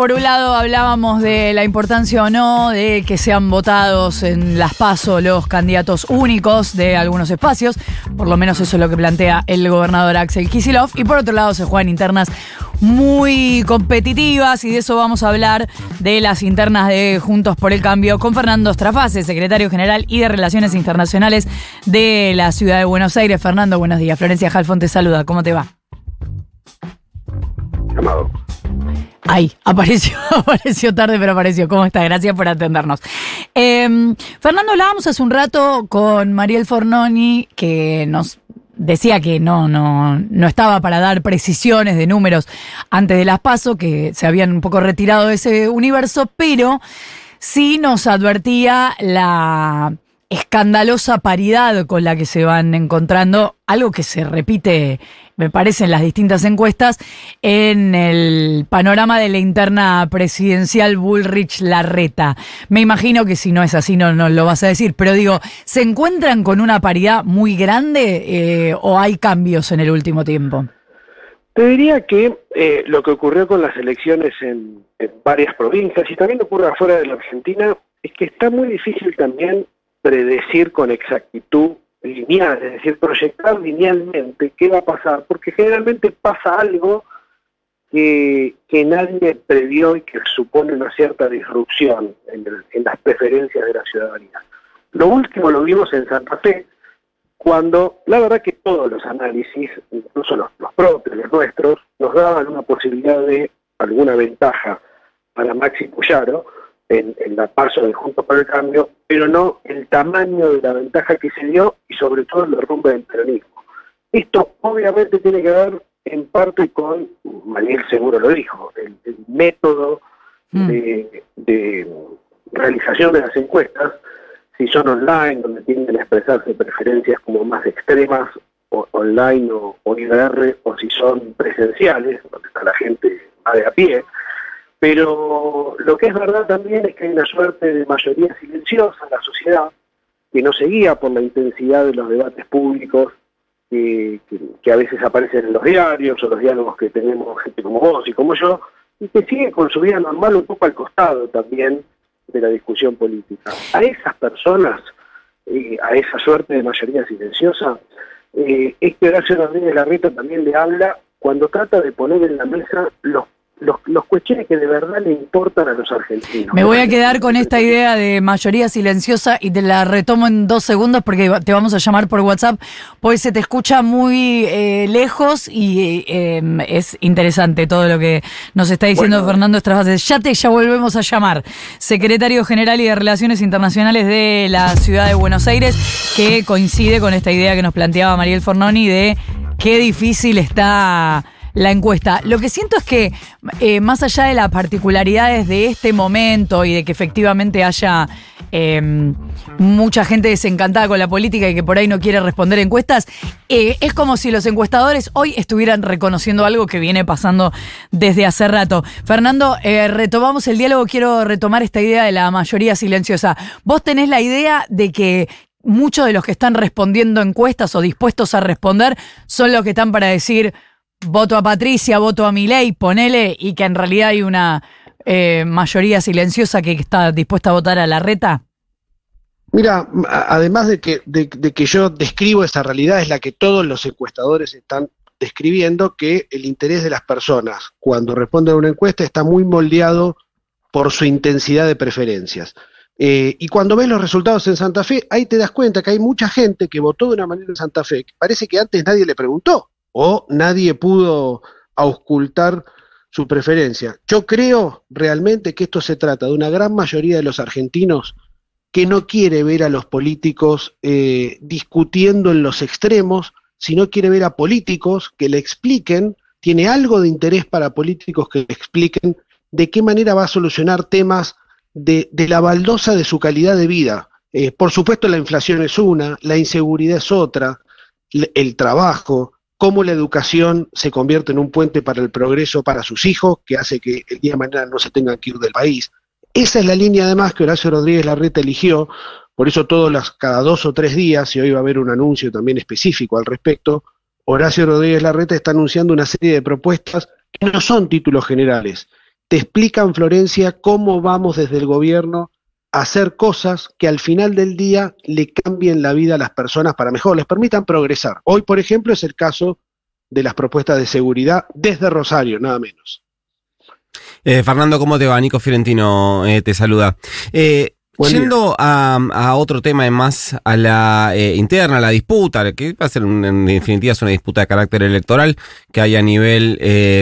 por un lado hablábamos de la importancia o no de que sean votados en las PASO los candidatos únicos de algunos espacios, por lo menos eso es lo que plantea el gobernador Axel Kisilov, y por otro lado se juegan internas muy competitivas y de eso vamos a hablar de las internas de Juntos por el Cambio con Fernando Strafase, secretario general y de Relaciones Internacionales de la Ciudad de Buenos Aires. Fernando, buenos días. Florencia Jalfón te saluda. ¿Cómo te va? Llamado. Ay, apareció, apareció tarde, pero apareció. ¿Cómo está? Gracias por atendernos. Em, Fernando, hablábamos hace un rato con Mariel Fornoni, que nos decía que no, no, no estaba para dar precisiones de números antes de las PASO, que se habían un poco retirado de ese universo, pero sí nos advertía la escandalosa paridad con la que se van encontrando, algo que se repite, me parece, en las distintas encuestas, en el panorama de la interna presidencial Bullrich-Larreta. Me imagino que si no es así no, no lo vas a decir, pero digo, ¿se encuentran con una paridad muy grande eh, o hay cambios en el último tiempo? Te diría que eh, lo que ocurrió con las elecciones en, en varias provincias y también ocurre afuera de la Argentina es que está muy difícil también predecir con exactitud lineal, es decir, proyectar linealmente qué va a pasar, porque generalmente pasa algo que, que nadie previó y que supone una cierta disrupción en, las preferencias de la ciudadanía. Lo último lo vimos en Santa Fe, cuando la verdad que todos los análisis, incluso los, los propios, los nuestros, nos daban una posibilidad de alguna ventaja para Maxi Puyaro en, en la paso del Juntos por el Cambio, pero no el tamaño de la ventaja que se dio y sobre todo el derrumbe del peronismo. Esto obviamente tiene que ver en parte con, Mariel seguro lo dijo, el, el método Mm. de, de realización de las encuestas, si son online, donde tienden a expresarse preferencias como más extremas, o online o, o IR, o si son presenciales, donde está la gente más de a pie. Pero lo que es verdad también es que hay una suerte de mayoría silenciosa en la sociedad que no se guía por la intensidad de los debates públicos que, a veces aparecen en los diarios o los diálogos que tenemos gente como vos y como yo, y que sigue con su vida normal un poco al costado también de la discusión política. A esas personas, eh, a esa suerte de mayoría silenciosa, eh, es que Horacio Rodríguez Larreta también le habla cuando trata de poner en la mesa los, los, los cuestiones que de verdad le importan a los argentinos. Me voy a quedar con esta idea de mayoría silenciosa y te la retomo en dos segundos porque te vamos a llamar por WhatsApp, pues se te escucha muy eh, lejos y eh, es interesante todo lo que nos está diciendo Bueno. Fernando Estrabase. Ya te, ya volvemos a llamar. Secretario General y de Relaciones Internacionales de la Ciudad de Buenos Aires, que coincide con esta idea que nos planteaba Mariel Fornoni de qué difícil está la encuesta. Lo que siento es que, eh, más allá de las particularidades de este momento y de que efectivamente haya eh, mucha gente desencantada con la política y que por ahí no quiere responder encuestas, eh, es como si los encuestadores hoy estuvieran reconociendo algo que viene pasando desde hace rato. Fernando, eh, retomamos el diálogo, quiero retomar esta idea de la mayoría silenciosa. Vos tenés la idea de que muchos de los que están respondiendo encuestas o dispuestos a responder son los que están para decir voto a Patricia, voto a Milei, ponele, y que en realidad hay una eh, mayoría silenciosa que está dispuesta a votar a la reta? Mira, además de que, de que yo describo esa realidad, es la que todos los encuestadores están describiendo, que el interés de las personas cuando responden a una encuesta está muy moldeado por su intensidad de preferencias. Eh, y cuando ves los resultados en Santa Fe, ahí te das cuenta que hay mucha gente que votó de una manera en Santa Fe, que parece que antes nadie le preguntó o nadie pudo auscultar su preferencia. Yo creo realmente que esto se trata de una gran mayoría de los argentinos que no quiere ver a los políticos eh, discutiendo en los extremos, sino quiere ver a políticos que le expliquen, tiene algo de interés para políticos que le expliquen de qué manera va a solucionar temas de, la baldosa de su calidad de vida. Eh, por supuesto, la inflación es una, la inseguridad es otra, el trabajo, cómo la educación se convierte en un puente para el progreso para sus hijos, que hace que el día de mañana no se tengan que ir del país. Esa es la línea además que Horacio Rodríguez Larreta eligió, por eso todos las, cada dos o tres días, y hoy va a haber un anuncio también específico al respecto, Horacio Rodríguez Larreta está anunciando una serie de propuestas que no son títulos generales, te explican, Florencia, cómo vamos desde el gobierno hacer cosas que al final del día le cambien la vida a las personas para mejor, les permitan progresar. Hoy, por ejemplo, es el caso de las propuestas de seguridad desde Rosario, nada menos. Eh, Fernando, ¿cómo te va? Nico Fiorentino eh, te saluda. Eh, Yendo a, otro tema más a la interna, a la disputa, que va a ser en definitiva es una disputa de carácter electoral que hay a nivel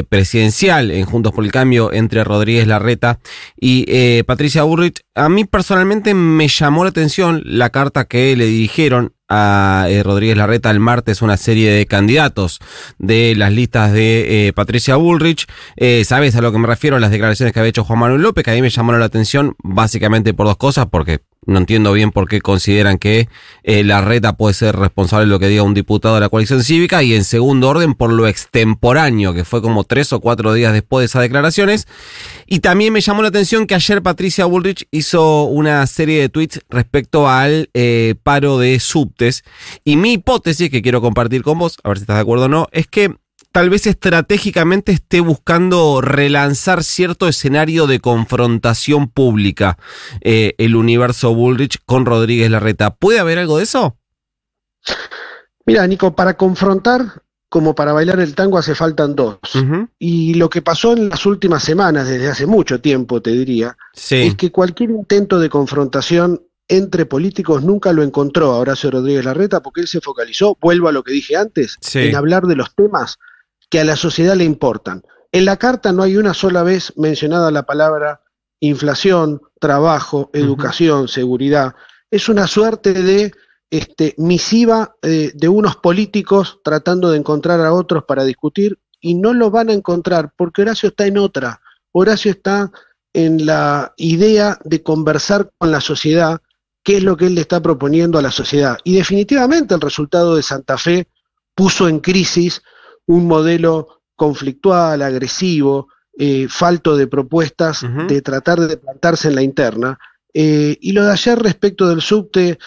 presidencial en Juntos por el Cambio entre Rodríguez Larreta y Patricia Burrich. A mí personalmente me llamó la atención la carta que le dirigieron a eh, Rodríguez Larreta el martes una serie de candidatos de las listas de eh, Patricia Bullrich. Eh, Sabes a lo que me refiero, las declaraciones que había hecho Juan Manuel López, que a mí me llamaron la atención básicamente por dos cosas, porque no entiendo bien por qué consideran que eh, la reta puede ser responsable de lo que diga un diputado de la coalición cívica y en segundo orden por lo extemporáneo, que fue como tres o cuatro días después de esas declaraciones. Y también me llamó la atención que ayer Patricia Bullrich hizo una serie de tweets respecto al eh, paro de subtes. Y mi hipótesis, que quiero compartir con vos, a ver si estás de acuerdo o no, es que tal vez estratégicamente esté buscando relanzar cierto escenario de confrontación pública eh, el universo Bullrich con Rodríguez Larreta. ¿Puede haber algo de eso? Mira, Nico, para confrontar como para bailar el tango hace faltan dos. Y lo que pasó en las últimas semanas, desde hace mucho tiempo, te diría, es que cualquier intento de confrontación entre políticos nunca lo encontró Horacio Rodríguez Larreta porque él se focalizó, vuelvo a lo que dije antes, en hablar de los temas que a la sociedad le importan. En la carta no hay una sola vez mencionada la palabra inflación, trabajo, educación, seguridad. Es una suerte de este, misiva eh, de unos políticos tratando de encontrar a otros para discutir y no lo van a encontrar porque Horacio está en otra. Horacio está en la idea de conversar con la sociedad, qué es lo que él le está proponiendo a la sociedad. Y definitivamente el resultado de Santa Fe puso en crisis un modelo conflictual, agresivo, eh, falto de propuestas, de tratar de plantarse en la interna. Eh, y lo de ayer respecto del subte,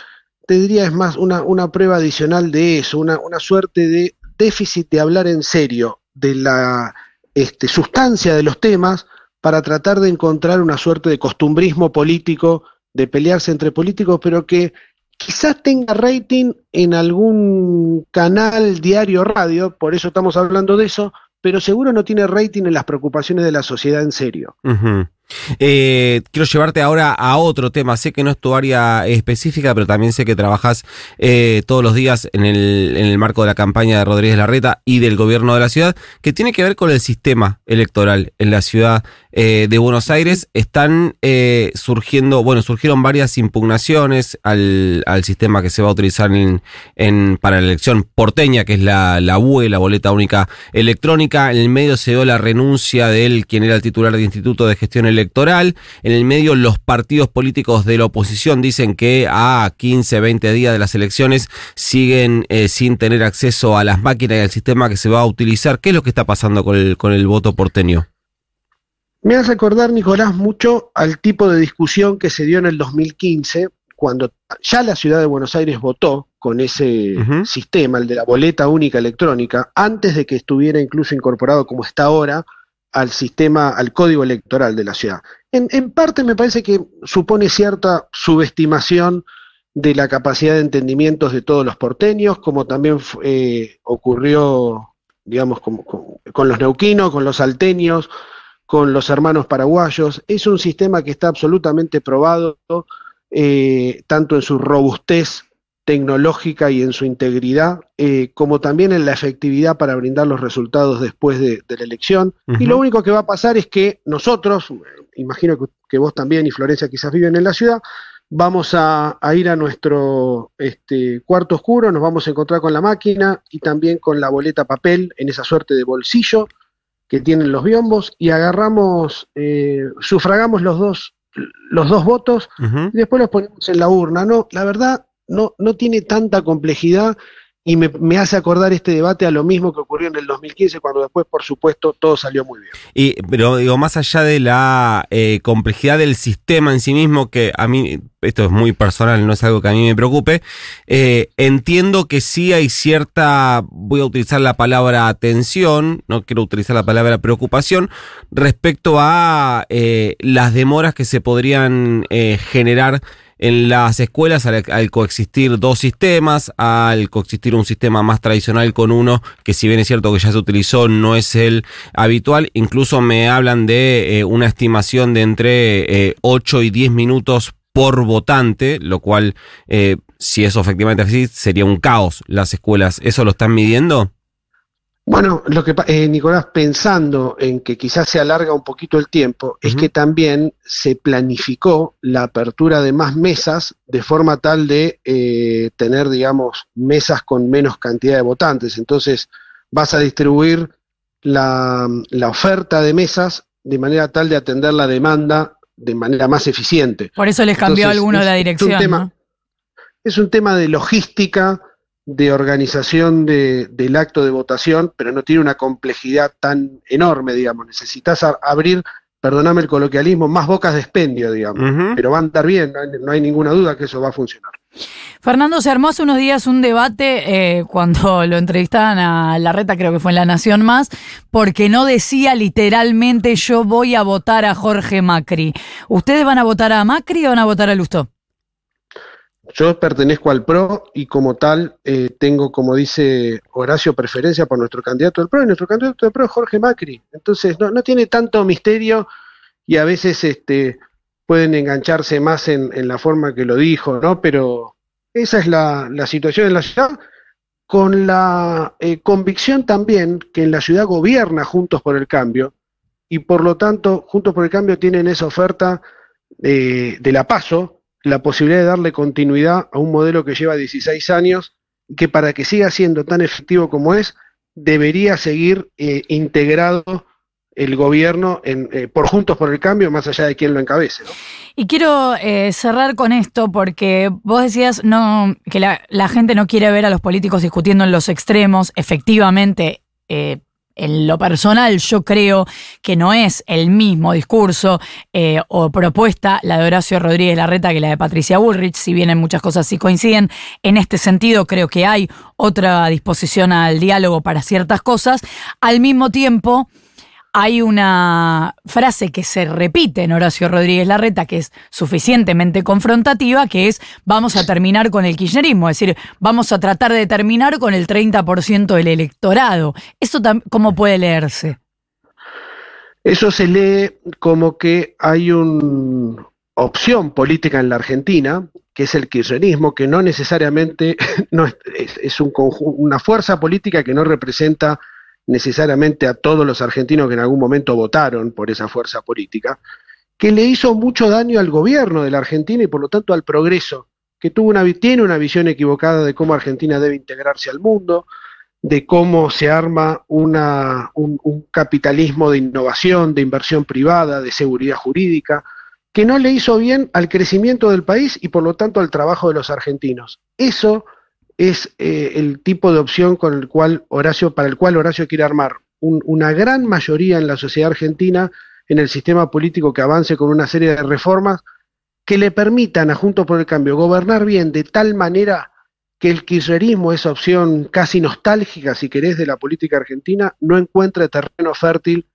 te diría es más una, una prueba adicional de eso, una, una, suerte de déficit de hablar en serio de la este, sustancia de los temas para tratar de encontrar una suerte de costumbrismo político, de pelearse entre políticos, pero que quizás tenga rating en algún canal, diario, radio, por eso estamos hablando de eso, pero seguro no tiene rating en las preocupaciones de la sociedad en serio. Eh, quiero llevarte ahora a otro tema. Sé que no es tu área específica, pero también sé que trabajas eh, todos los días en el, en el marco de la campaña de Rodríguez Larreta y del gobierno de la ciudad, que tiene que ver con el sistema electoral en la ciudad eh, de Buenos Aires. Están surgiendo, bueno, surgieron varias impugnaciones al, al, sistema que se va a utilizar en, en, para la elección porteña, que es la, la UE, la boleta única electrónica. En el medio se dio la renuncia de él, quien era el titular del Instituto de Gestión Electoral electoral. En el medio, los partidos políticos de la oposición dicen que a 15, 20 días de las elecciones siguen eh, sin tener acceso a las máquinas y al sistema que se va a utilizar. ¿Qué es lo que está pasando con el, con el voto porteño? Me hace recordar, Nicolás, mucho al tipo de discusión que se dio en el 2015, cuando ya la ciudad de Buenos Aires votó con ese sistema, el de la boleta única electrónica, antes de que estuviera incluso incorporado como está ahora al sistema, al código electoral de la ciudad. En, parte me parece que supone cierta subestimación de la capacidad de entendimientos de todos los porteños, como también eh, ocurrió, digamos, con, con, los neuquinos, con los salteños, con los hermanos paraguayos. Es un sistema que está absolutamente probado, eh, tanto en su robustez tecnológica y en su integridad, eh, como también en la efectividad para brindar los resultados después de, la elección. Y lo único que va a pasar es que nosotros, imagino que, vos también y Florencia quizás viven en la ciudad, vamos a, ir a nuestro este, cuarto oscuro, nos vamos a encontrar con la máquina y también con la boleta papel en esa suerte de bolsillo que tienen los biombos y agarramos, eh, sufragamos los dos, los dos votos y después los ponemos en la urna. No, la verdad, no, no tiene tanta complejidad y me, hace acordar este debate a lo mismo que ocurrió en el 2015, cuando después, por supuesto, todo salió muy bien. Y, pero digo, más allá de la eh, complejidad del sistema en sí mismo, que a mí, esto es muy personal, no es algo que a mí me preocupe, eh, entiendo que sí hay cierta, voy a utilizar la palabra atención, no quiero utilizar la palabra preocupación, respecto a eh, las demoras que se podrían generar en las escuelas al, coexistir dos sistemas, al coexistir un sistema más tradicional con uno que si bien es cierto que ya se utilizó no es el habitual, incluso me hablan de eh, una estimación de entre 8 eh, y 10 minutos por votante, lo cual eh, si eso efectivamente así sería un caos las escuelas. ¿Eso lo están midiendo? Bueno, lo que eh, Nicolás, pensando en que quizás se alarga un poquito el tiempo, es que también se planificó la apertura de más mesas de forma tal de eh, tener, digamos, mesas con menos cantidad de votantes. Entonces, vas a distribuir la, oferta de mesas de manera tal de atender la demanda de manera más eficiente. Por eso les cambió alguno la dirección. tema, Es un tema de logística de organización de, del acto de votación, pero no tiene una complejidad tan enorme, digamos. Necesitas abrir, perdóname el coloquialismo, más bocas de expendio, digamos. Pero va a andar bien, no hay, ninguna duda que eso va a funcionar. Fernando, se armó hace unos días un debate eh, cuando lo entrevistaban a Larreta, creo que fue en La Nación Más, porque no decía literalmente yo voy a votar a Jorge Macri. ¿Ustedes van a votar a Macri o van a votar a Lustó? Yo pertenezco al PRO y como tal eh, tengo, como dice Horacio, preferencia por nuestro candidato del PRO y nuestro candidato del PRO es Jorge Macri. Entonces no, no tiene tanto misterio y a veces este, pueden engancharse más en, la forma que lo dijo, ¿no? Pero esa es la, situación en la ciudad, con la eh, convicción también que en la ciudad gobierna Juntos por el Cambio y por lo tanto Juntos por el Cambio tienen esa oferta de la PASO, la posibilidad de darle continuidad a un modelo que lleva 16 años, que para que siga siendo tan efectivo como es, debería seguir eh, integrado el gobierno eh, por Juntos por el Cambio, más allá de quién lo encabece. Y quiero eh, cerrar con esto porque vos decías no, que la, gente no quiere ver a los políticos discutiendo en los extremos. Efectivamente, en lo personal yo creo que no es el mismo discurso eh, o propuesta la de Horacio Rodríguez Larreta que la de Patricia Bullrich, si bien en muchas cosas sí coinciden. En este sentido creo que hay otra disposición al diálogo para ciertas cosas. Al mismo tiempo, hay una frase que se repite en Horacio Rodríguez Larreta, que es suficientemente confrontativa, que es vamos a terminar con el kirchnerismo, es decir, vamos a tratar de terminar con el 30% del electorado. ¿Eso cómo puede leerse? Eso se lee como que hay una opción política en la Argentina, que es el kirchnerismo, que no necesariamente es, es un una fuerza política que no representa necesariamente a todos los argentinos que en algún momento votaron por esa fuerza política, que le hizo mucho daño al gobierno de la Argentina y por lo tanto al progreso, que tuvo una, tiene una visión equivocada de cómo Argentina debe integrarse al mundo, de cómo se arma una, un, un capitalismo de innovación, de inversión privada, de seguridad jurídica, que no le hizo bien al crecimiento del país y por lo tanto al trabajo de los argentinos. Eso es eh, el tipo de opción con el cual Horacio, para el cual Horacio quiere armar una gran mayoría en la sociedad argentina en el sistema político que avance con una serie de reformas que le permitan a Juntos por el Cambio gobernar bien de tal manera que el kirchnerismo, esa opción casi nostálgica, si querés, de la política argentina, no encuentre terreno fértil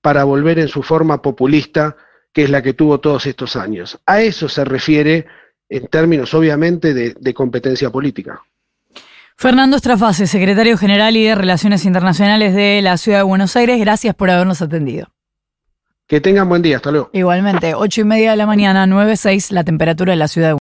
para volver en su forma populista, que es la que tuvo todos estos años. A eso se refiere en términos, obviamente, de competencia política. Fernando Estrafase, secretario general y de Relaciones Internacionales de la Ciudad de Buenos Aires, gracias por habernos atendido. Que tengan buen día, hasta luego. Igualmente, ocho y media de la mañana, 9.6, la temperatura de la ciudad de